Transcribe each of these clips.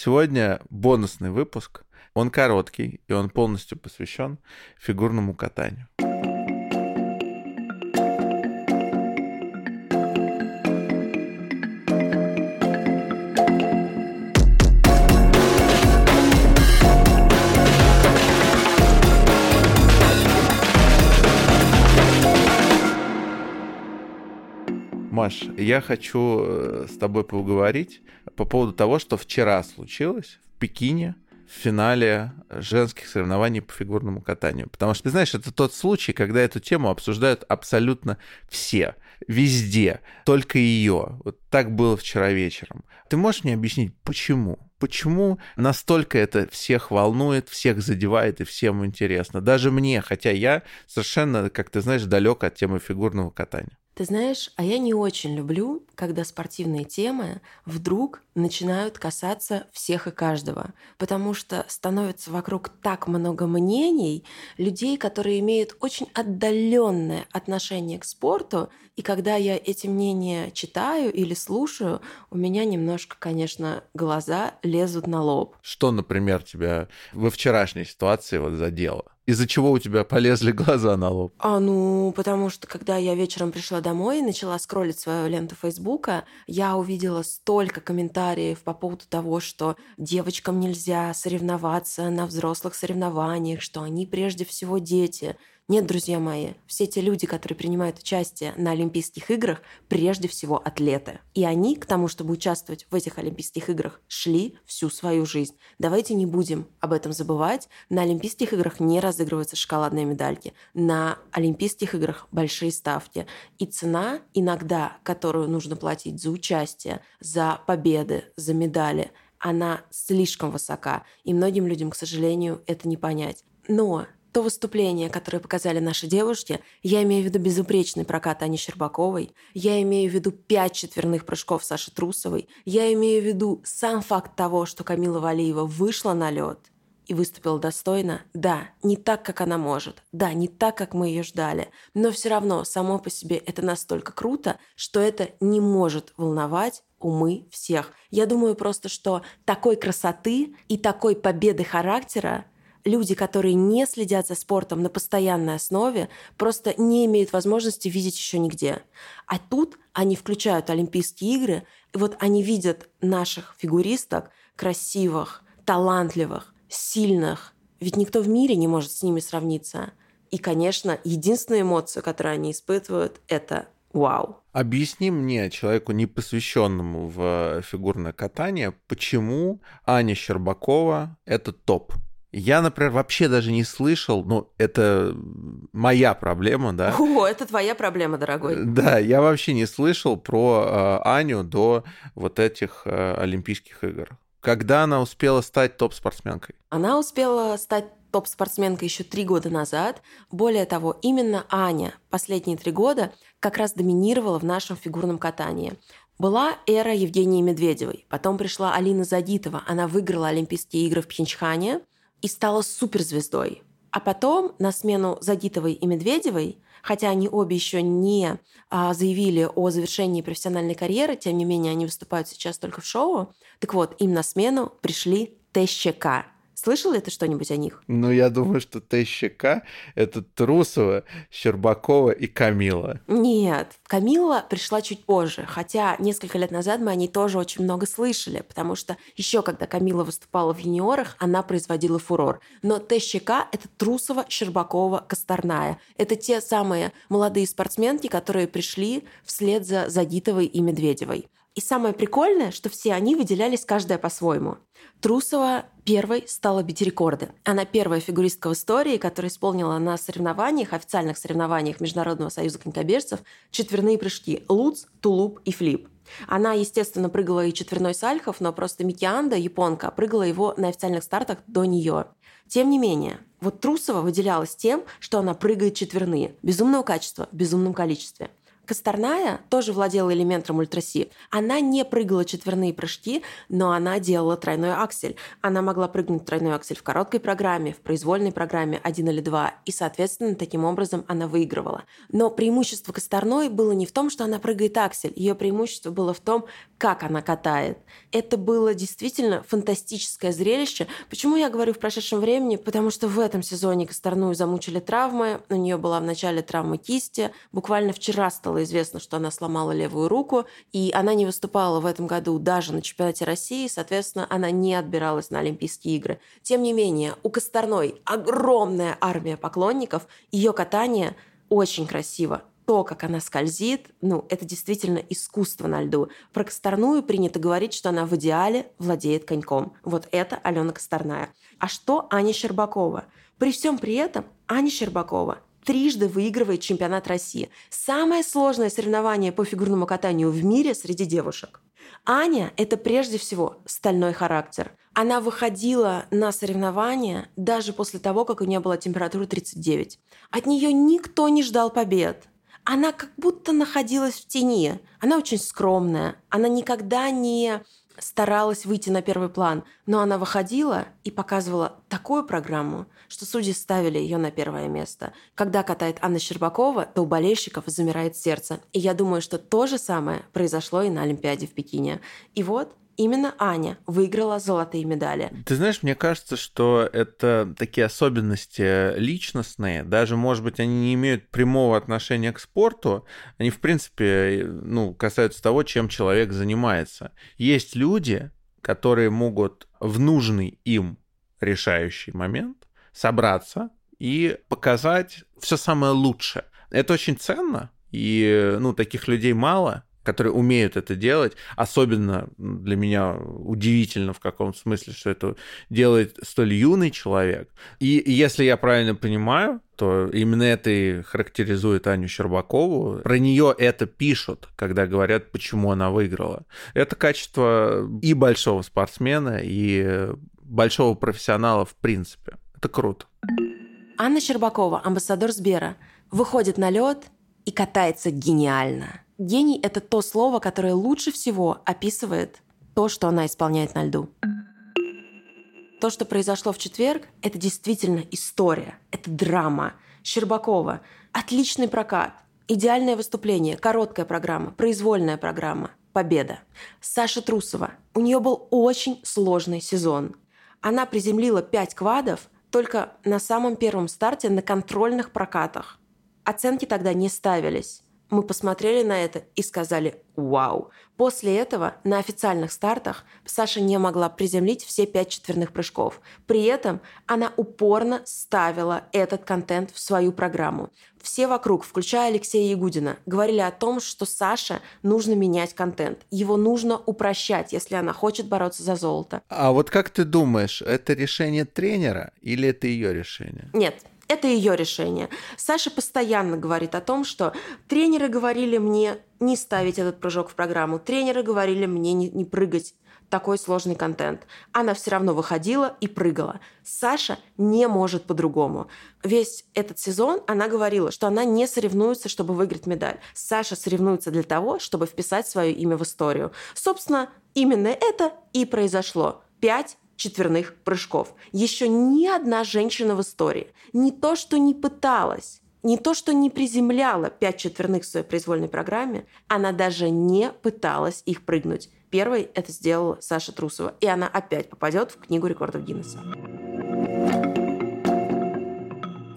Сегодня бонусный выпуск. Он короткий, и он полностью посвящен фигурному катанию. Маш, я хочу э, с тобой поговорить по поводу того, что вчера случилось в Пекине в финале женских соревнований по фигурному катанию. Потому что, ты знаешь, это тот случай, когда эту тему обсуждают абсолютно все, везде, только ее. Вот так было вчера вечером. Ты можешь мне объяснить, почему? Почему настолько это всех волнует, всех задевает и всем интересно? Даже мне, хотя я совершенно, как ты знаешь, далек от темы фигурного катания. Ты знаешь, а я не очень люблю, когда спортивные темы вдруг начинают касаться всех и каждого, потому что становится вокруг так много мнений, людей, которые имеют очень отдаленное отношение к спорту, и когда я эти мнения читаю или слушаю, у меня немножко, конечно, глаза лезут на лоб. Что, например, тебя во вчерашней ситуации вот задело? Из-за чего у тебя полезли глаза на лоб? А, ну, потому что когда я вечером пришла домой и начала скроллить свою ленту Фейсбука, я увидела столько комментариев по поводу того, что девочкам нельзя соревноваться на взрослых соревнованиях, что они прежде всего дети, нет, друзья мои, все те люди, которые принимают участие на Олимпийских играх, прежде всего атлеты. И они к тому, чтобы участвовать в этих Олимпийских играх, шли всю свою жизнь. Давайте не будем об этом забывать. На Олимпийских играх не разыгрываются шоколадные медальки. На Олимпийских играх большие ставки. И цена иногда, которую нужно платить за участие, за победы, за медали, она слишком высока. И многим людям, к сожалению, это не понять. Но то выступление, которое показали наши девушки, я имею в виду безупречный прокат Ани Щербаковой, я имею в виду пять четверных прыжков Саши Трусовой, я имею в виду сам факт того, что Камила Валиева вышла на лед и выступила достойно, да, не так, как она может, да, не так, как мы ее ждали, но все равно само по себе это настолько круто, что это не может волновать умы всех. Я думаю просто, что такой красоты и такой победы характера люди, которые не следят за спортом на постоянной основе, просто не имеют возможности видеть еще нигде. А тут они включают Олимпийские игры, и вот они видят наших фигуристок красивых, талантливых, сильных. Ведь никто в мире не может с ними сравниться. И, конечно, единственная эмоция, которую они испытывают, это вау. Объясни мне, человеку, не посвященному в фигурное катание, почему Аня Щербакова — это топ? Я, например, вообще даже не слышал, ну, это моя проблема, да. О, это твоя проблема, дорогой. Да, я вообще не слышал про э, Аню до вот этих э, Олимпийских игр. Когда она успела стать топ-спортсменкой? Она успела стать топ-спортсменкой еще три года назад. Более того, именно Аня последние три года как раз доминировала в нашем фигурном катании. Была эра Евгении Медведевой, потом пришла Алина Задитова, она выиграла Олимпийские игры в Пхенчхане – и стала суперзвездой. А потом на смену Загитовой и Медведевой, хотя они обе еще не а, заявили о завершении профессиональной карьеры, тем не менее они выступают сейчас только в шоу, так вот, им на смену пришли ТЩК Слышал ли ты что-нибудь о них? Ну, я думаю, что ТЩК — это Трусова, Щербакова и Камила. Нет, Камила пришла чуть позже, хотя несколько лет назад мы о ней тоже очень много слышали, потому что еще когда Камила выступала в юниорах, она производила фурор. Но ТЩК — это Трусова, Щербакова, Косторная. Это те самые молодые спортсменки, которые пришли вслед за Загитовой и Медведевой. И самое прикольное, что все они выделялись каждая по-своему. Трусова первой стала бить рекорды. Она первая фигуристка в истории, которая исполнила на соревнованиях, официальных соревнованиях Международного союза конькобежцев четверные прыжки – луц, тулуп и флип. Она, естественно, прыгала и четверной сальхов, но просто Микианда, японка, прыгала его на официальных стартах до нее. Тем не менее, вот Трусова выделялась тем, что она прыгает четверные. Безумного качества в безумном количестве. Косторная тоже владела элементом ультраси. Она не прыгала четверные прыжки, но она делала тройной аксель. Она могла прыгнуть тройной аксель в короткой программе, в произвольной программе один или два, и, соответственно, таким образом она выигрывала. Но преимущество Косторной было не в том, что она прыгает аксель. Ее преимущество было в том, как она катает. Это было действительно фантастическое зрелище. Почему я говорю в прошедшем времени? Потому что в этом сезоне Косторную замучили травмы. У нее была в начале травма кисти. Буквально вчера стало известно, что она сломала левую руку, и она не выступала в этом году даже на чемпионате России. Соответственно, она не отбиралась на Олимпийские игры. Тем не менее, у Косторной огромная армия поклонников. Ее катание очень красиво то, как она скользит, ну, это действительно искусство на льду. Про Косторную принято говорить, что она в идеале владеет коньком. Вот это Алена Косторная. А что Аня Щербакова? При всем при этом Аня Щербакова трижды выигрывает чемпионат России. Самое сложное соревнование по фигурному катанию в мире среди девушек. Аня – это прежде всего стальной характер. Она выходила на соревнования даже после того, как у нее была температура 39. От нее никто не ждал побед она как будто находилась в тени. Она очень скромная. Она никогда не старалась выйти на первый план, но она выходила и показывала такую программу, что судьи ставили ее на первое место. Когда катает Анна Щербакова, то у болельщиков замирает сердце. И я думаю, что то же самое произошло и на Олимпиаде в Пекине. И вот именно Аня выиграла золотые медали. Ты знаешь, мне кажется, что это такие особенности личностные, даже, может быть, они не имеют прямого отношения к спорту, они, в принципе, ну, касаются того, чем человек занимается. Есть люди, которые могут в нужный им решающий момент собраться и показать все самое лучшее. Это очень ценно, и ну, таких людей мало, которые умеют это делать. Особенно для меня удивительно в каком смысле, что это делает столь юный человек. И если я правильно понимаю, то именно это и характеризует Аню Щербакову. Про нее это пишут, когда говорят, почему она выиграла. Это качество и большого спортсмена, и большого профессионала в принципе. Это круто. Анна Щербакова, амбассадор Сбера, выходит на лед и катается гениально. Гений — это то слово, которое лучше всего описывает то, что она исполняет на льду. То, что произошло в четверг, это действительно история, это драма. Щербакова – отличный прокат, идеальное выступление, короткая программа, произвольная программа, победа. Саша Трусова. У нее был очень сложный сезон. Она приземлила 5 квадов только на самом первом старте на контрольных прокатах. Оценки тогда не ставились. Мы посмотрели на это и сказали «Вау!». После этого на официальных стартах Саша не могла приземлить все пять четверных прыжков. При этом она упорно ставила этот контент в свою программу. Все вокруг, включая Алексея Ягудина, говорили о том, что Саше нужно менять контент. Его нужно упрощать, если она хочет бороться за золото. А вот как ты думаешь, это решение тренера или это ее решение? Нет, это ее решение. Саша постоянно говорит о том, что тренеры говорили мне не ставить этот прыжок в программу, тренеры говорили мне не, не прыгать такой сложный контент. Она все равно выходила и прыгала. Саша не может по-другому. Весь этот сезон она говорила, что она не соревнуется, чтобы выиграть медаль. Саша соревнуется для того, чтобы вписать свое имя в историю. Собственно, именно это и произошло. Пять четверных прыжков. Еще ни одна женщина в истории не то, что не пыталась, не то, что не приземляла пять четверных в своей произвольной программе, она даже не пыталась их прыгнуть. Первой это сделала Саша Трусова, и она опять попадет в книгу рекордов Гиннесса.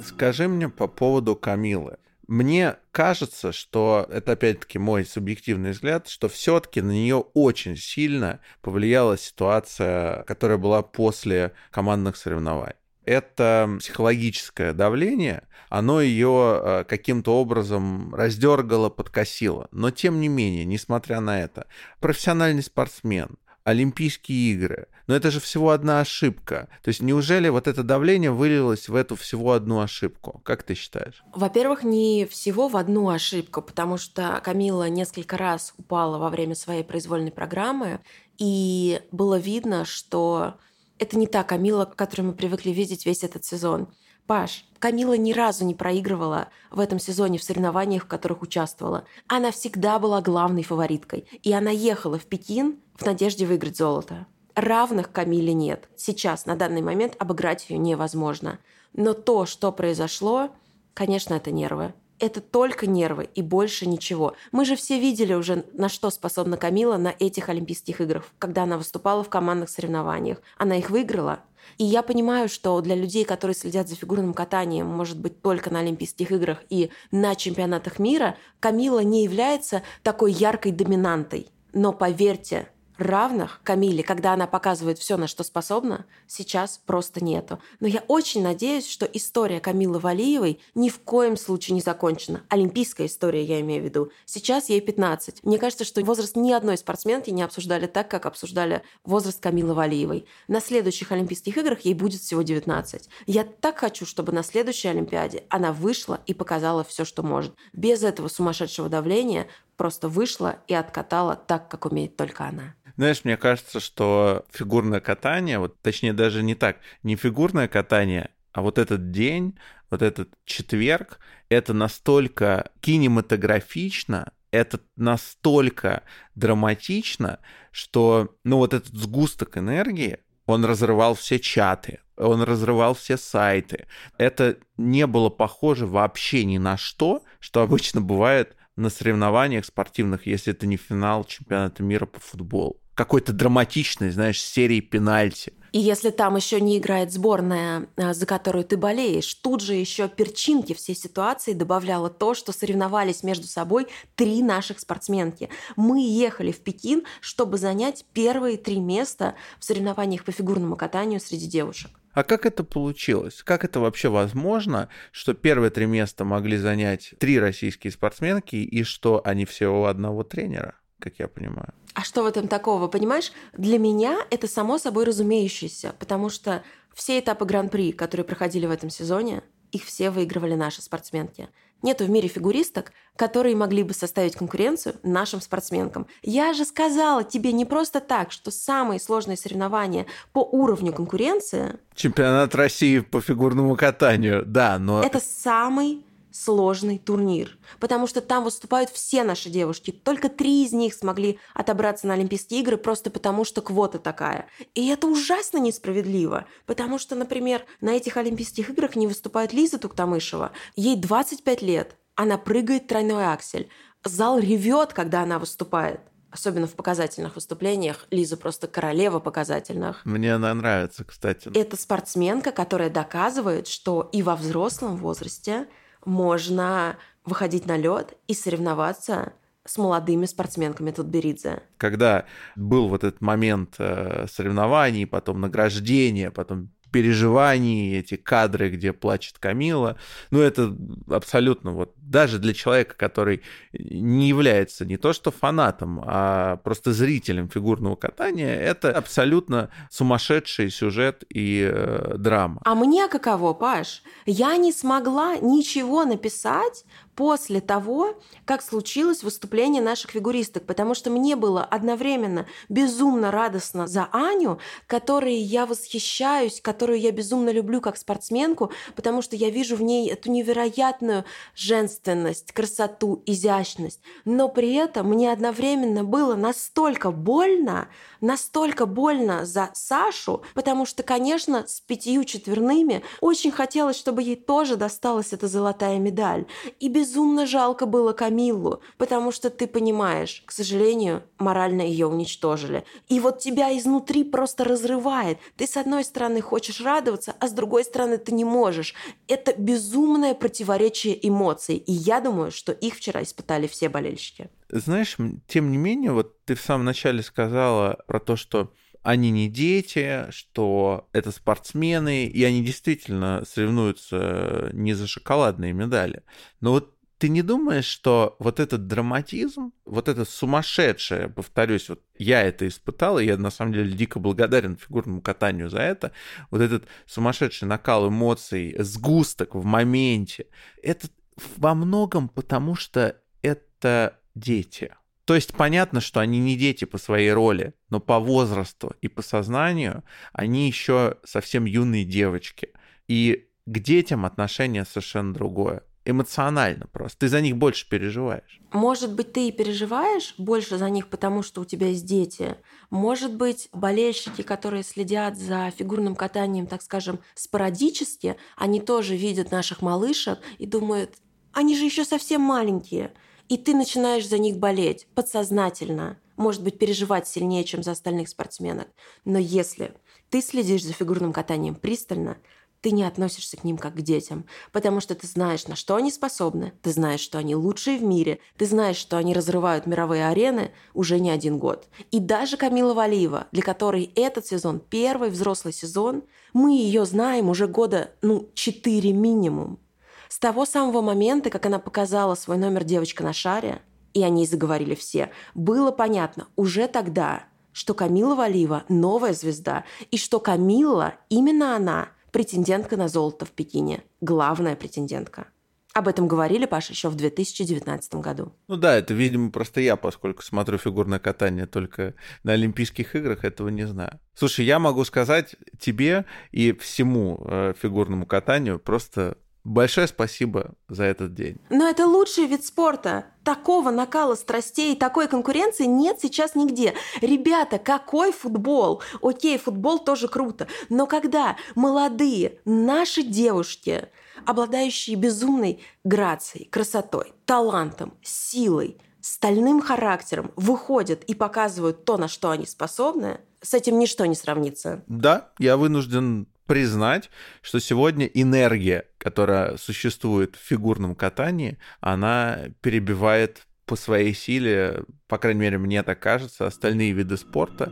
Скажи мне по поводу Камилы. Мне кажется, что это опять-таки мой субъективный взгляд, что все-таки на нее очень сильно повлияла ситуация, которая была после командных соревнований это психологическое давление, оно ее э, каким-то образом раздергало, подкосило. Но тем не менее, несмотря на это, профессиональный спортсмен, Олимпийские игры. Но это же всего одна ошибка. То есть неужели вот это давление вылилось в эту всего одну ошибку? Как ты считаешь? Во-первых, не всего в одну ошибку, потому что Камила несколько раз упала во время своей произвольной программы, и было видно, что это не та Камила, которую мы привыкли видеть весь этот сезон. Паш, Камила ни разу не проигрывала в этом сезоне в соревнованиях, в которых участвовала. Она всегда была главной фавориткой. И она ехала в Пекин в надежде выиграть золото. Равных Камиле нет. Сейчас, на данный момент, обыграть ее невозможно. Но то, что произошло, конечно, это нервы это только нервы и больше ничего. Мы же все видели уже, на что способна Камила на этих Олимпийских играх, когда она выступала в командных соревнованиях. Она их выиграла. И я понимаю, что для людей, которые следят за фигурным катанием, может быть, только на Олимпийских играх и на чемпионатах мира, Камила не является такой яркой доминантой. Но поверьте, равных Камиле, когда она показывает все, на что способна, сейчас просто нету. Но я очень надеюсь, что история Камилы Валиевой ни в коем случае не закончена. Олимпийская история, я имею в виду. Сейчас ей 15. Мне кажется, что возраст ни одной спортсменки не обсуждали так, как обсуждали возраст Камилы Валиевой. На следующих Олимпийских играх ей будет всего 19. Я так хочу, чтобы на следующей Олимпиаде она вышла и показала все, что может. Без этого сумасшедшего давления просто вышла и откатала так, как умеет только она. Знаешь, мне кажется, что фигурное катание, вот точнее даже не так, не фигурное катание, а вот этот день, вот этот четверг, это настолько кинематографично, это настолько драматично, что, ну, вот этот сгусток энергии, он разрывал все чаты, он разрывал все сайты. Это не было похоже вообще ни на что, что обычно бывает на соревнованиях спортивных, если это не финал чемпионата мира по футболу какой-то драматичной, знаешь, серии пенальти. И если там еще не играет сборная, а, за которую ты болеешь, тут же еще перчинки всей ситуации добавляло то, что соревновались между собой три наших спортсменки. Мы ехали в Пекин, чтобы занять первые три места в соревнованиях по фигурному катанию среди девушек. А как это получилось? Как это вообще возможно, что первые три места могли занять три российские спортсменки и что они все у одного тренера, как я понимаю? А что в этом такого, понимаешь? Для меня это само собой разумеющееся, потому что все этапы Гран-при, которые проходили в этом сезоне, их все выигрывали наши спортсменки. Нету в мире фигуристок, которые могли бы составить конкуренцию нашим спортсменкам. Я же сказала тебе не просто так, что самые сложные соревнования по уровню конкуренции... Чемпионат России по фигурному катанию, да, но... Это самый сложный турнир, потому что там выступают все наши девушки. Только три из них смогли отобраться на Олимпийские игры просто потому, что квота такая. И это ужасно несправедливо, потому что, например, на этих Олимпийских играх не выступает Лиза Туктамышева. Ей 25 лет, она прыгает тройной аксель. Зал ревет, когда она выступает особенно в показательных выступлениях. Лиза просто королева показательных. Мне она нравится, кстати. Это спортсменка, которая доказывает, что и во взрослом возрасте можно выходить на лед и соревноваться с молодыми спортсменками Тутберидзе. Когда был вот этот момент э, соревнований, потом награждения, потом переживаний, эти кадры, где плачет Камила. Ну, это абсолютно вот даже для человека, который не является не то что фанатом, а просто зрителем фигурного катания, это абсолютно сумасшедший сюжет и э, драма. А мне каково, Паш? Я не смогла ничего написать после того, как случилось выступление наших фигуристок, потому что мне было одновременно безумно радостно за Аню, которой я восхищаюсь, которую я безумно люблю как спортсменку, потому что я вижу в ней эту невероятную женственность, красоту, изящность. Но при этом мне одновременно было настолько больно, настолько больно за Сашу, потому что, конечно, с пятью четверными очень хотелось, чтобы ей тоже досталась эта золотая медаль. И безумно жалко было Камиллу, потому что ты понимаешь, к сожалению, морально ее уничтожили. И вот тебя изнутри просто разрывает. Ты с одной стороны хочешь радоваться, а с другой стороны ты не можешь. Это безумное противоречие эмоций. И я думаю, что их вчера испытали все болельщики. Знаешь, тем не менее, вот ты в самом начале сказала про то, что они не дети, что это спортсмены, и они действительно соревнуются не за шоколадные медали. Но вот ты не думаешь, что вот этот драматизм, вот это сумасшедшее, повторюсь, вот я это испытал, и я на самом деле дико благодарен фигурному катанию за это, вот этот сумасшедший накал эмоций, сгусток в моменте, это во многом потому, что это дети. То есть понятно, что они не дети по своей роли, но по возрасту и по сознанию они еще совсем юные девочки. И к детям отношение совершенно другое эмоционально просто. Ты за них больше переживаешь. Может быть, ты и переживаешь больше за них, потому что у тебя есть дети. Может быть, болельщики, которые следят за фигурным катанием, так скажем, спорадически, они тоже видят наших малышек и думают, они же еще совсем маленькие. И ты начинаешь за них болеть подсознательно. Может быть, переживать сильнее, чем за остальных спортсменок. Но если ты следишь за фигурным катанием пристально, ты не относишься к ним как к детям, потому что ты знаешь, на что они способны, ты знаешь, что они лучшие в мире, ты знаешь, что они разрывают мировые арены уже не один год. И даже Камила Валиева, для которой этот сезон первый взрослый сезон, мы ее знаем уже года, ну, четыре минимум. С того самого момента, как она показала свой номер «Девочка на шаре», и о ней заговорили все, было понятно уже тогда, что Камила Валиева – новая звезда, и что Камила, именно она – претендентка на золото в Пекине. Главная претендентка. Об этом говорили, Паша, еще в 2019 году. Ну да, это, видимо, просто я, поскольку смотрю фигурное катание только на Олимпийских играх, этого не знаю. Слушай, я могу сказать тебе и всему э, фигурному катанию просто Большое спасибо за этот день. Но это лучший вид спорта. Такого накала страстей и такой конкуренции нет сейчас нигде. Ребята, какой футбол? Окей, футбол тоже круто. Но когда молодые наши девушки, обладающие безумной грацией, красотой, талантом, силой, стальным характером, выходят и показывают то, на что они способны, с этим ничто не сравнится. Да, я вынужден признать, что сегодня энергия, которая существует в фигурном катании, она перебивает по своей силе, по крайней мере, мне так кажется, остальные виды спорта.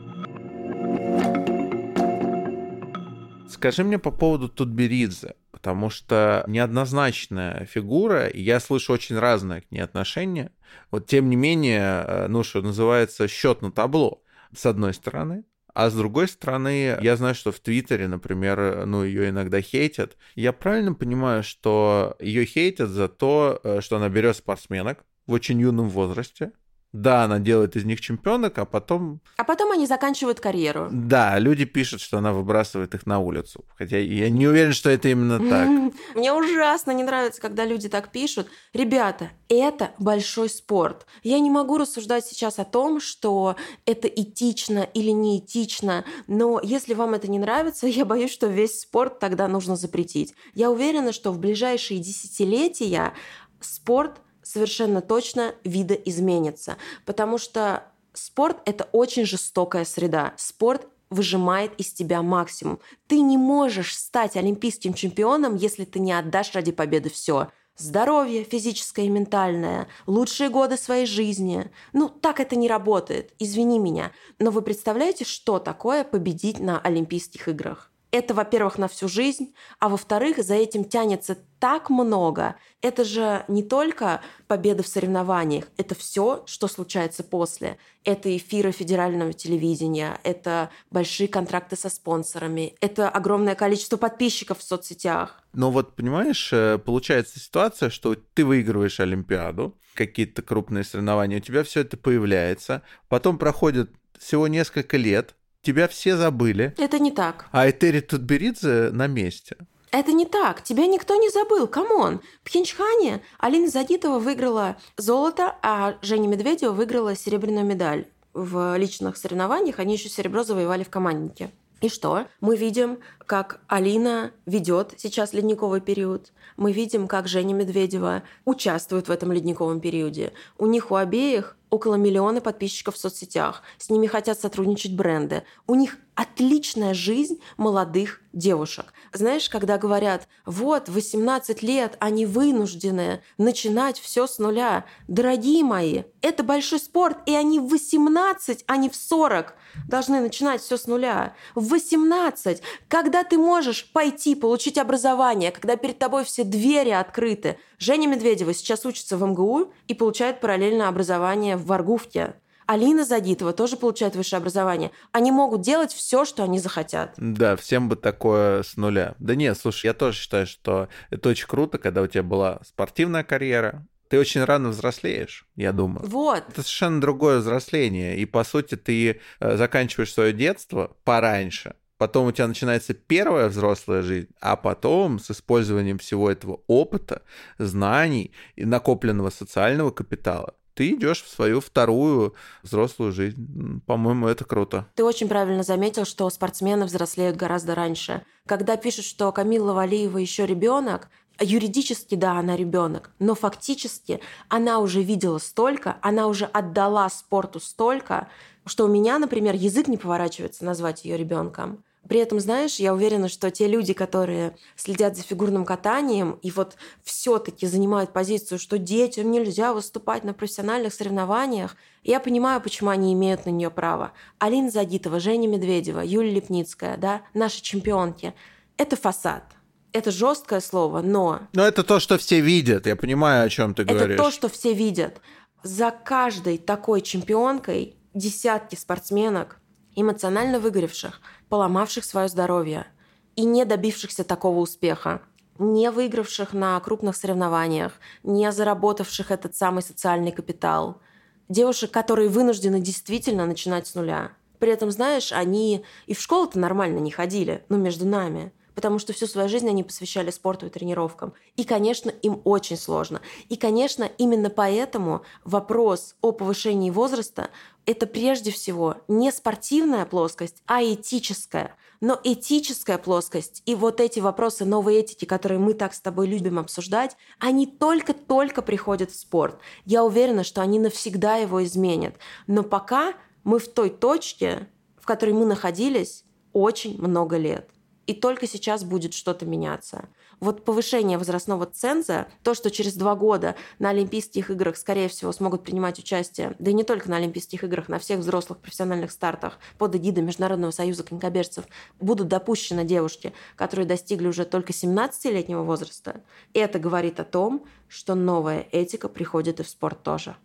Скажи мне по поводу Тутберидзе, потому что неоднозначная фигура, и я слышу очень разное к ней отношение. Вот тем не менее, э, ну, что называется, счет на табло. С одной стороны, а с другой стороны, я знаю, что в Твиттере, например, ну, ее иногда хейтят. Я правильно понимаю, что ее хейтят за то, э, что она берет спортсменок в очень юном возрасте, да, она делает из них чемпионок, а потом... А потом они заканчивают карьеру. Да, люди пишут, что она выбрасывает их на улицу. Хотя я не уверен, что это именно так. Мне ужасно не нравится, когда люди так пишут. Ребята, это большой спорт. Я не могу рассуждать сейчас о том, что это этично или не этично, но если вам это не нравится, я боюсь, что весь спорт тогда нужно запретить. Я уверена, что в ближайшие десятилетия спорт – совершенно точно вида изменится, потому что спорт — это очень жестокая среда. Спорт выжимает из тебя максимум. Ты не можешь стать олимпийским чемпионом, если ты не отдашь ради победы все. Здоровье физическое и ментальное, лучшие годы своей жизни. Ну, так это не работает, извини меня. Но вы представляете, что такое победить на Олимпийских играх? Это, во-первых, на всю жизнь, а во-вторых, за этим тянется так много. Это же не только победа в соревнованиях, это все, что случается после. Это эфиры федерального телевидения, это большие контракты со спонсорами, это огромное количество подписчиков в соцсетях. Но вот, понимаешь, э, получается ситуация, что ты выигрываешь Олимпиаду, какие-то крупные соревнования, у тебя все это появляется, потом проходит всего несколько лет, тебя все забыли. Это не так. А Этери Тутберидзе на месте. Это не так. Тебя никто не забыл. Come on. В Пхенчхане Алина Загитова выиграла золото, а Женя Медведева выиграла серебряную медаль. В личных соревнованиях они еще серебро завоевали в команднике. И что? Мы видим, как Алина ведет сейчас ледниковый период. Мы видим, как Женя Медведева участвует в этом ледниковом периоде. У них у обеих около миллиона подписчиков в соцсетях. С ними хотят сотрудничать бренды. У них отличная жизнь молодых девушек. Знаешь, когда говорят, вот, 18 лет, они вынуждены начинать все с нуля. Дорогие мои, это большой спорт, и они в 18, а не в 40 должны начинать все с нуля. В 18, когда ты можешь пойти получить образование, когда перед тобой все двери открыты. Женя Медведева сейчас учится в МГУ и получает параллельно образование в Варгуфте. Алина Задитова тоже получает высшее образование. Они могут делать все, что они захотят. Да, всем бы такое с нуля. Да нет, слушай, я тоже считаю, что это очень круто, когда у тебя была спортивная карьера, ты очень рано взрослеешь, я думаю. Вот. Это совершенно другое взросление. И, по сути, ты э, заканчиваешь свое детство пораньше, потом у тебя начинается первая взрослая жизнь, а потом с использованием всего этого опыта, знаний и накопленного социального капитала ты идешь в свою вторую взрослую жизнь. По-моему, это круто. Ты очень правильно заметил, что спортсмены взрослеют гораздо раньше. Когда пишут, что Камила Валиева еще ребенок, юридически, да, она ребенок, но фактически она уже видела столько, она уже отдала спорту столько, что у меня, например, язык не поворачивается назвать ее ребенком. При этом, знаешь, я уверена, что те люди, которые следят за фигурным катанием и вот все-таки занимают позицию, что детям нельзя выступать на профессиональных соревнованиях, я понимаю, почему они имеют на нее право. Алина Загитова, Женя Медведева, Юлия Лепницкая, да, наши чемпионки. Это фасад. Это жесткое слово, но... Но это то, что все видят. Я понимаю, о чем ты говоришь. Это то, что все видят. За каждой такой чемпионкой десятки спортсменок, эмоционально выгоревших, поломавших свое здоровье и не добившихся такого успеха, не выигравших на крупных соревнованиях, не заработавших этот самый социальный капитал, девушек, которые вынуждены действительно начинать с нуля. При этом, знаешь, они и в школу-то нормально не ходили, ну, между нами потому что всю свою жизнь они посвящали спорту и тренировкам. И, конечно, им очень сложно. И, конечно, именно поэтому вопрос о повышении возраста – это прежде всего не спортивная плоскость, а этическая. Но этическая плоскость и вот эти вопросы новой этики, которые мы так с тобой любим обсуждать, они только-только приходят в спорт. Я уверена, что они навсегда его изменят. Но пока мы в той точке, в которой мы находились очень много лет и только сейчас будет что-то меняться. Вот повышение возрастного ценза, то, что через два года на Олимпийских играх, скорее всего, смогут принимать участие, да и не только на Олимпийских играх, на всех взрослых профессиональных стартах под эгидой Международного союза конькобежцев будут допущены девушки, которые достигли уже только 17-летнего возраста. Это говорит о том, что новая этика приходит и в спорт тоже.